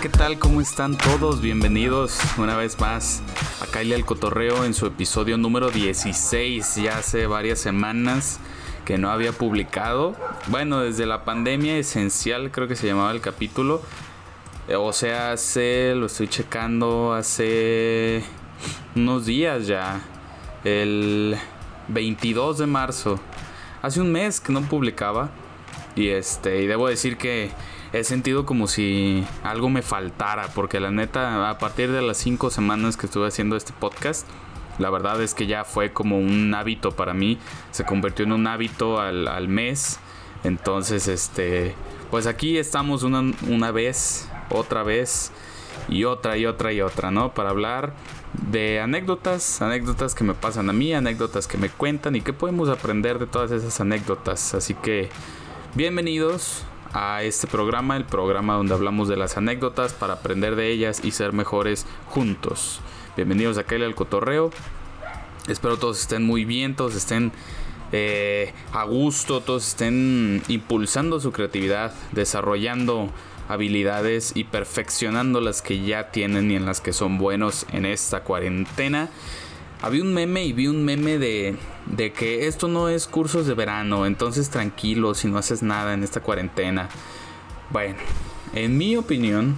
¿qué tal? ¿Cómo están todos? Bienvenidos una vez más a Kyle al Cotorreo en su episodio número 16. Ya hace varias semanas que no había publicado. Bueno, desde la pandemia esencial creo que se llamaba el capítulo. O sea, hace, lo estoy checando, hace unos días ya. El 22 de marzo. Hace un mes que no publicaba. Y este, y debo decir que he sentido como si algo me faltara, porque la neta, a partir de las cinco semanas que estuve haciendo este podcast, la verdad es que ya fue como un hábito para mí, se convirtió en un hábito al, mes, entonces este, pues aquí estamos una, una vez, otra vez, y otra y otra y otra, ¿no? Para hablar de anécdotas, anécdotas que me pasan a mí, anécdotas que me cuentan y que podemos aprender de todas esas anécdotas. Así que bienvenidos a este programa, el programa donde hablamos de las anécdotas para aprender de ellas y ser mejores juntos. Bienvenidos a Kelly al Cotorreo. Espero todos estén muy bien, todos estén eh, a gusto, todos estén impulsando su creatividad, desarrollando habilidades y perfeccionando las que ya tienen y en las que son buenos en esta cuarentena. Había un meme y vi un meme de, de que esto no es cursos de verano, entonces tranquilo si no haces nada en esta cuarentena. Bueno, en mi opinión,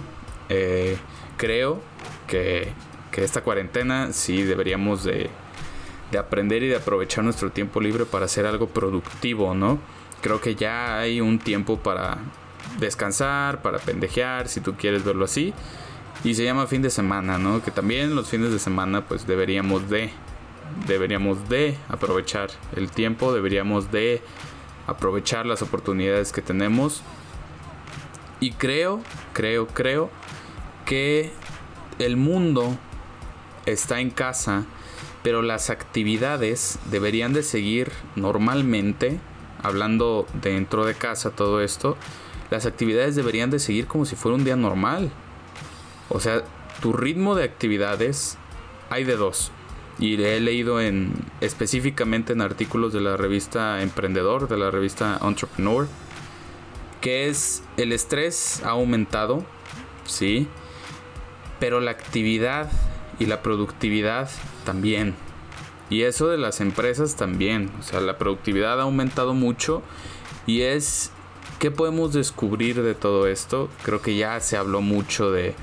eh, creo que, que, esta cuarentena sí deberíamos de, de aprender y de aprovechar nuestro tiempo libre para hacer algo productivo, ¿no? Creo que ya hay un tiempo para descansar, para pendejear, si tú quieres verlo así y se llama fin de semana, ¿no? Que también los fines de semana pues deberíamos de deberíamos de aprovechar el tiempo, deberíamos de aprovechar las oportunidades que tenemos. Y creo, creo, creo que el mundo está en casa, pero las actividades deberían de seguir normalmente, hablando dentro de casa todo esto, las actividades deberían de seguir como si fuera un día normal. O sea, tu ritmo de actividades hay de dos. Y he leído en específicamente en artículos de la revista Emprendedor, de la revista Entrepreneur, que es el estrés ha aumentado, sí, pero la actividad y la productividad también. Y eso de las empresas también, o sea, la productividad ha aumentado mucho y es ¿qué podemos descubrir de todo esto? Creo que ya se habló mucho de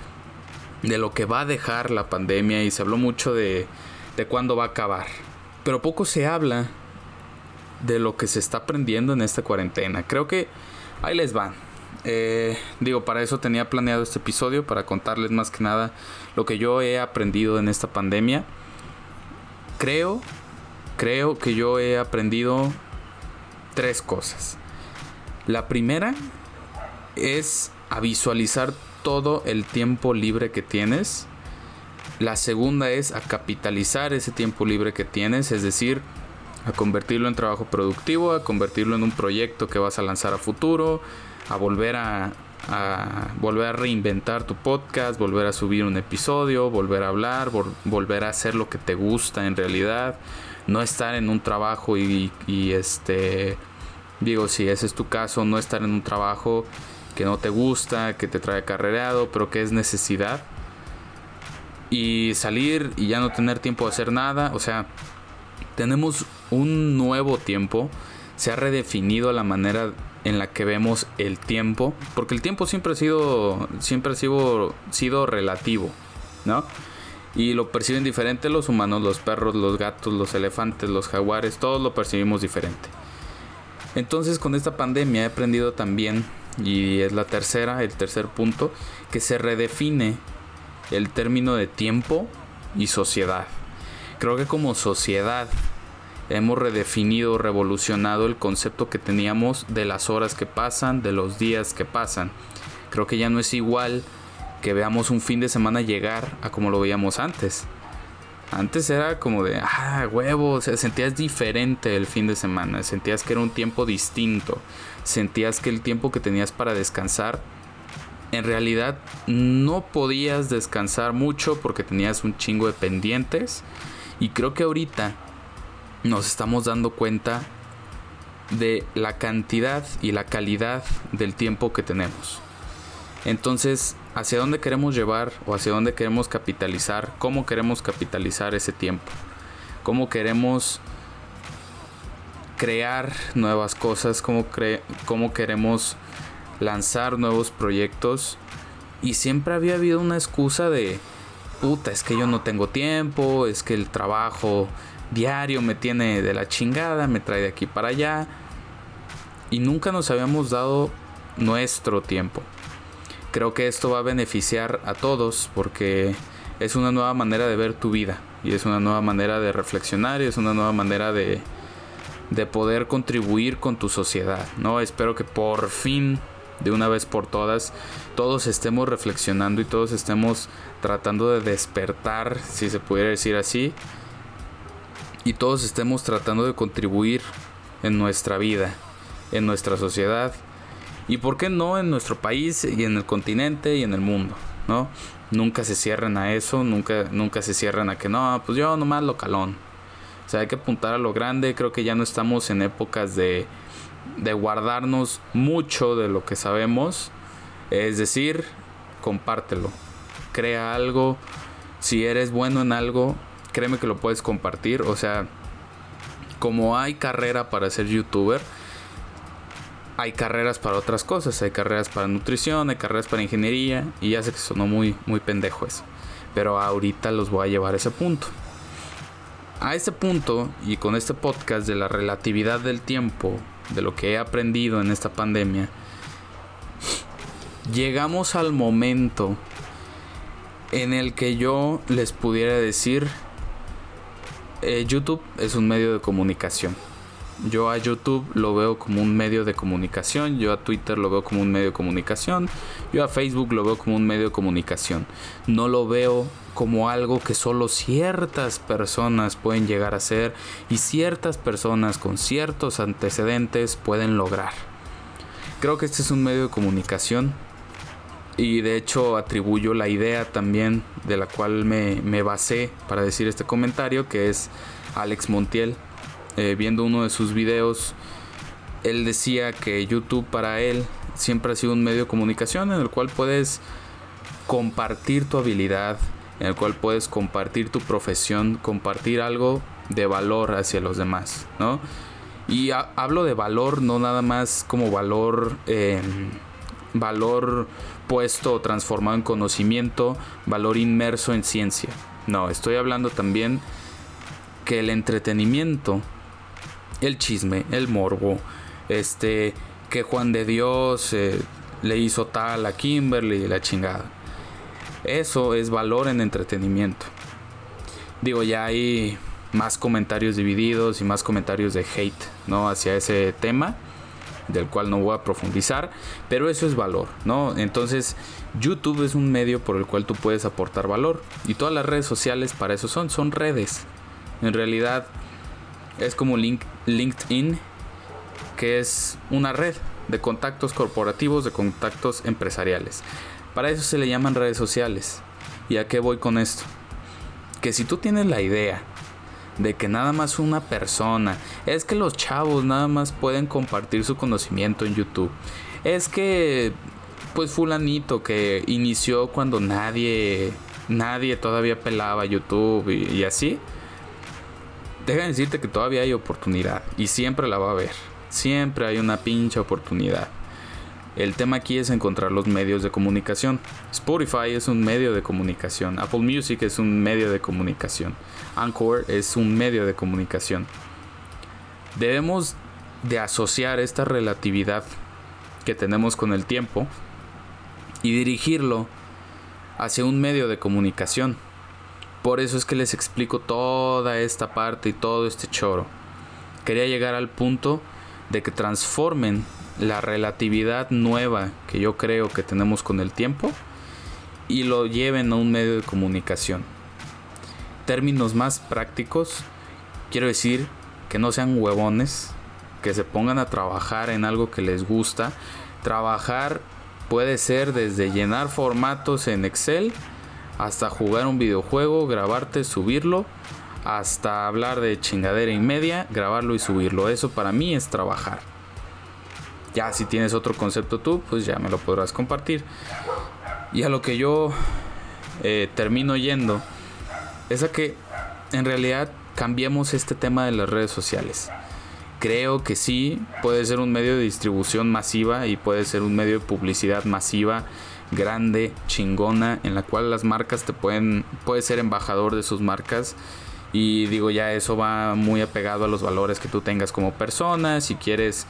de lo que va a dejar la pandemia y se habló mucho de, de cuándo va a acabar. Pero poco se habla de lo que se está aprendiendo en esta cuarentena. Creo que ahí les van. Eh, digo, para eso tenía planeado este episodio, para contarles más que nada lo que yo he aprendido en esta pandemia. Creo, creo que yo he aprendido tres cosas. La primera es a visualizar todo el tiempo libre que tienes. La segunda es a capitalizar ese tiempo libre que tienes, es decir, a convertirlo en trabajo productivo, a convertirlo en un proyecto que vas a lanzar a futuro, a volver a, volver a reinventar tu podcast, volver a subir un episodio, volver a hablar, volver a hacer lo que te gusta en realidad, no estar en un trabajo y, y este digo si ese es tu caso, no estar en un trabajo que no te gusta, que te trae carrereado, pero que es necesidad. Y salir y ya no tener tiempo de hacer nada, o sea, tenemos un nuevo tiempo, se ha redefinido la manera en la que vemos el tiempo, porque el tiempo siempre ha sido siempre ha sido, sido relativo, ¿no? Y lo perciben diferente los humanos, los perros, los gatos, los elefantes, los jaguares, todos lo percibimos diferente. Entonces con esta pandemia he aprendido también y es la tercera, el tercer punto, que se redefine el término de tiempo y sociedad. Creo que como sociedad hemos redefinido, revolucionado el concepto que teníamos de las horas que pasan, de los días que pasan. Creo que ya no es igual que veamos un fin de semana llegar a como lo veíamos antes. Antes era como de, ah, huevo, sentías diferente el fin de semana, sentías que era un tiempo distinto, sentías que el tiempo que tenías para descansar, en realidad no podías descansar mucho porque tenías un chingo de pendientes. Y creo que ahorita nos estamos dando cuenta de la cantidad y la calidad del tiempo que tenemos. Entonces, hacia dónde queremos llevar o hacia dónde queremos capitalizar, cómo queremos capitalizar ese tiempo, cómo queremos crear nuevas cosas, cómo, queremos lanzar nuevos proyectos. Y siempre había habido una excusa de, puta, es que yo no tengo tiempo, es que el trabajo diario me tiene de la chingada, me trae de aquí para allá. Y nunca nos habíamos dado nuestro tiempo. Creo que esto va a beneficiar a todos porque es una nueva manera de ver tu vida y es una nueva manera de reflexionar y es una nueva manera de, de poder contribuir con tu sociedad, ¿no? Espero que por fin, de una vez por todas, todos estemos reflexionando y todos estemos tratando de despertar, si se pudiera decir así, y todos estemos tratando de contribuir en nuestra vida, en nuestra sociedad y por qué no en nuestro país y en el continente y en el mundo, ¿no? Nunca se cierren a eso, nunca, nunca se cierran a que no, pues yo nomás localón. O sea, hay que apuntar a lo grande, creo que ya no estamos en épocas de, de guardarnos mucho de lo que sabemos, es decir, compártelo, crea algo, si eres bueno en algo, créeme que lo puedes compartir. O sea, como hay carrera para ser youtuber, hay carreras para otras cosas. Hay carreras para nutrición, hay carreras para ingeniería. Y ya sé que sonó muy, muy pendejo eso. Pero ahorita los voy a llevar a ese punto. A ese punto, y con este podcast de la relatividad del tiempo, de lo que he aprendido en esta pandemia, llegamos al momento en el que yo les pudiera decir eh, YouTube es un medio de comunicación. Yo a YouTube lo veo como un medio de comunicación, yo a Twitter lo veo como un medio de comunicación, yo a Facebook lo veo como un medio de comunicación. No lo veo como algo que solo ciertas personas pueden llegar a ser y ciertas personas con ciertos antecedentes pueden lograr. Creo que este es un medio de comunicación y de hecho atribuyo la idea también de la cual me, basé para decir este comentario, que es Alex Montiel. Eh, viendo uno de sus videos, él decía que YouTube para él siempre ha sido un medio de comunicación en el cual puedes compartir tu habilidad, en el cual puedes compartir tu profesión, compartir algo de valor hacia los demás, ¿no? Y hablo de valor no nada más como valor, eh, valor puesto o transformado en conocimiento, valor inmerso en ciencia. No, estoy hablando también que el entretenimiento, el chisme, el morbo, este, que Juan de Dios eh, le hizo tal a Kimberly la chingada. Eso es valor en entretenimiento. Digo, ya hay más comentarios divididos y más comentarios de hate, ¿no? Hacia ese tema del cual no voy a profundizar, pero eso es valor, ¿no? Entonces, YouTube es un medio por el cual tú puedes aportar valor y todas las redes sociales para eso son, son redes. En realidad es como LinkedIn, que es una red de contactos corporativos, de contactos empresariales. Para eso se le llaman redes sociales. ¿Y a qué voy con esto? Que si tú tienes la idea de que nada más una persona, es que los chavos nada más pueden compartir su conocimiento en YouTube. Es que pues fulanito que inició cuando nadie nadie todavía pelaba YouTube y, y así. Déjame decirte que todavía hay oportunidad y siempre la va a haber. Siempre hay una pinche oportunidad. El tema aquí es encontrar los medios de comunicación. Spotify es un medio de comunicación. Apple Music es un medio de comunicación. Anchor es un medio de comunicación. Debemos de asociar esta relatividad que tenemos con el tiempo y dirigirlo hacia un medio de comunicación. Por eso es que les explico toda esta parte y todo este choro. Quería llegar al punto de que transformen la relatividad nueva que yo creo que tenemos con el tiempo y lo lleven a un medio de comunicación. Términos más prácticos, quiero decir que no sean huevones, que se pongan a trabajar en algo que les gusta. Trabajar puede ser desde llenar formatos en Excel hasta jugar un videojuego, grabarte, subirlo, hasta hablar de chingadera y media, grabarlo y subirlo. Eso para mí es trabajar. Ya si tienes otro concepto tú, pues ya me lo podrás compartir. Y a lo que yo eh, termino yendo es a que en realidad cambiemos este tema de las redes sociales. Creo que sí, puede ser un medio de distribución masiva y puede ser un medio de publicidad masiva, grande, chingona, en la cual las marcas te pueden, puedes ser embajador de sus marcas. Y digo, ya eso va muy apegado a los valores que tú tengas como persona. Si quieres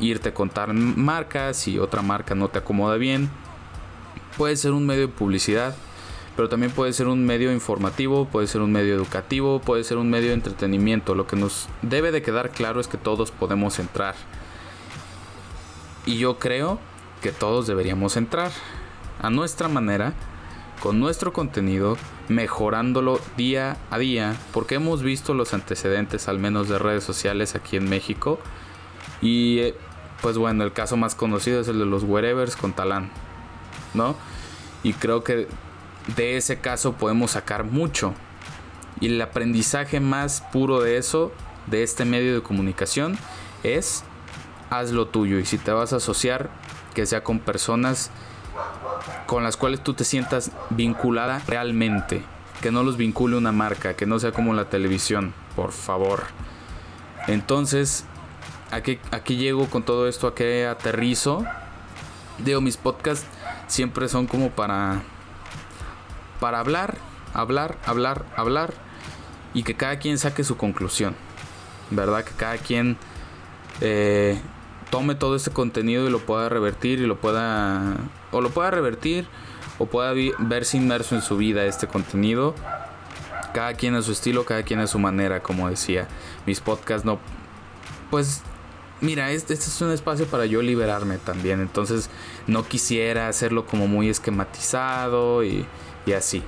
irte a contar marcas y otra marca no te acomoda bien, puede ser un medio de publicidad pero también puede ser un medio informativo, puede ser un medio educativo, puede ser un medio de entretenimiento. Lo que nos debe de quedar claro es que todos podemos entrar. Y yo creo que todos deberíamos entrar a nuestra manera, con nuestro contenido, mejorándolo día a día, porque hemos visto los antecedentes al menos de redes sociales aquí en México. Y eh, pues bueno, el caso más conocido es el de los Wherevers con Talán, ¿no? Y creo que de ese caso podemos sacar mucho. Y el aprendizaje más puro de eso, de este medio de comunicación, es haz lo tuyo. Y si te vas a asociar, que sea con personas con las cuales tú te sientas vinculada realmente. Que no los vincule una marca, que no sea como la televisión, por favor. Entonces, aquí, aquí llego con todo esto? ¿A qué aterrizo? Digo, mis podcasts siempre son como para para hablar, hablar, hablar, hablar y que cada quien saque su conclusión. ¿Verdad? Que cada quien eh, tome todo este contenido y lo pueda revertir y lo pueda... O lo pueda revertir o pueda verse inmerso en su vida este contenido. Cada quien a su estilo, cada quien a su manera, como decía. Mis podcasts no... Pues mira, este, este, es un espacio para yo liberarme también. Entonces no quisiera hacerlo como muy esquematizado y, y así.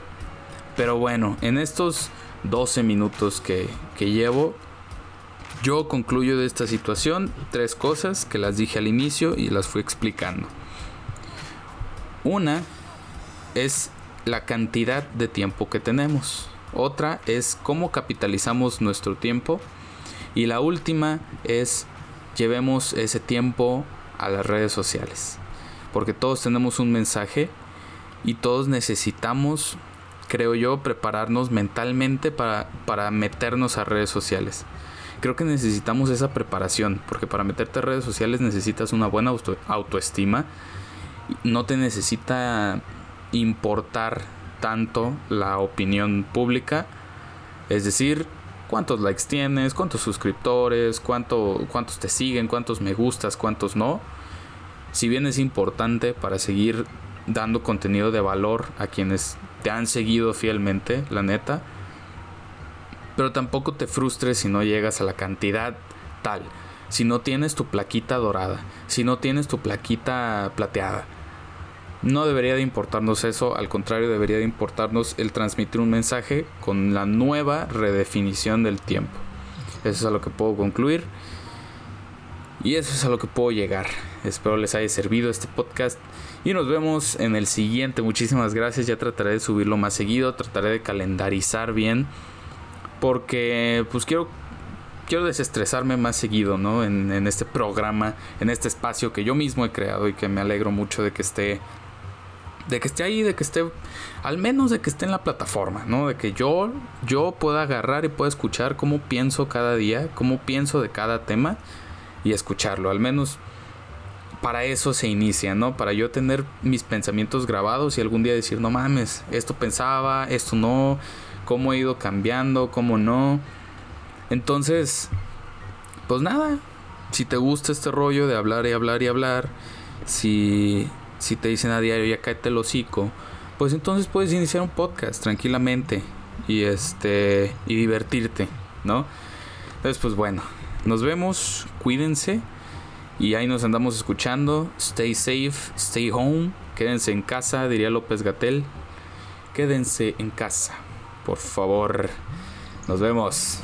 Pero bueno, en estos 12 minutos que, que llevo, yo concluyo de esta situación tres cosas que las dije al inicio y las fui explicando. Una es la cantidad de tiempo que tenemos. Otra es cómo capitalizamos nuestro tiempo. Y la última es llevemos ese tiempo a las redes sociales. Porque todos tenemos un mensaje y todos necesitamos, creo yo, prepararnos mentalmente para, para meternos a redes sociales. Creo que necesitamos esa preparación, porque para meterte a redes sociales necesitas una buena autoestima. No te necesita importar tanto la opinión pública. Es decir, cuántos likes tienes, cuántos suscriptores, cuánto, cuántos te siguen, cuántos me gustas, cuántos no. Si bien es importante para seguir dando contenido de valor a quienes te han seguido fielmente, la neta. Pero tampoco te frustres si no llegas a la cantidad tal. Si no tienes tu plaquita dorada, si no tienes tu plaquita plateada. No debería de importarnos eso, al contrario debería de importarnos el transmitir un mensaje con la nueva redefinición del tiempo. Eso es a lo que puedo concluir. Y eso es a lo que puedo llegar. Espero les haya servido este podcast. Y nos vemos en el siguiente. Muchísimas gracias. Ya trataré de subirlo más seguido. Trataré de calendarizar bien. Porque pues quiero, quiero desestresarme más seguido, ¿no? En, en este programa, en este espacio que yo mismo he creado y que me alegro mucho de que esté de que esté ahí, de que esté, al menos de que esté en la plataforma, ¿no? De que yo, yo pueda agarrar y pueda escuchar cómo pienso cada día, cómo pienso de cada tema y escucharlo. Al menos para eso se inicia, ¿no? Para yo tener mis pensamientos grabados y algún día decir, no mames, esto pensaba, esto no, cómo he ido cambiando, cómo no. Entonces, pues nada, si te gusta este rollo de hablar y hablar y hablar, si, si te dicen a diario ya cáete el hocico, pues entonces puedes iniciar un podcast tranquilamente y este y divertirte, ¿no? Entonces, pues bueno, nos vemos, cuídense y ahí nos andamos escuchando. Stay safe, stay home. Quédense en casa, diría López Gatel. Quédense en casa, por favor. Nos vemos.